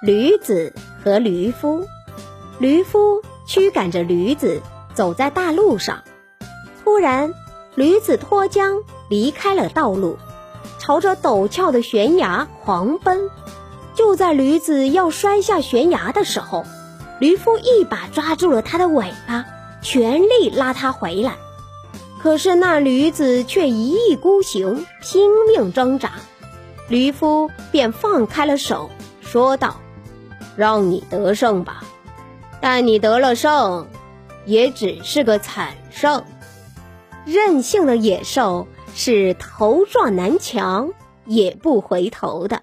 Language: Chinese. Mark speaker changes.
Speaker 1: 驴子和驴夫，驴夫驱赶着驴子走在大路上，突然，驴子脱缰离开了道路，朝着陡峭的悬崖狂奔。就在驴子要摔下悬崖的时候，驴夫一把抓住了它的尾巴，全力拉它回来。可是那驴子却一意孤行，拼命挣扎，驴夫便放开了手，说道。让你得胜吧，但你得了胜，也只是个惨胜。任性的野兽是头撞南墙也不回头的。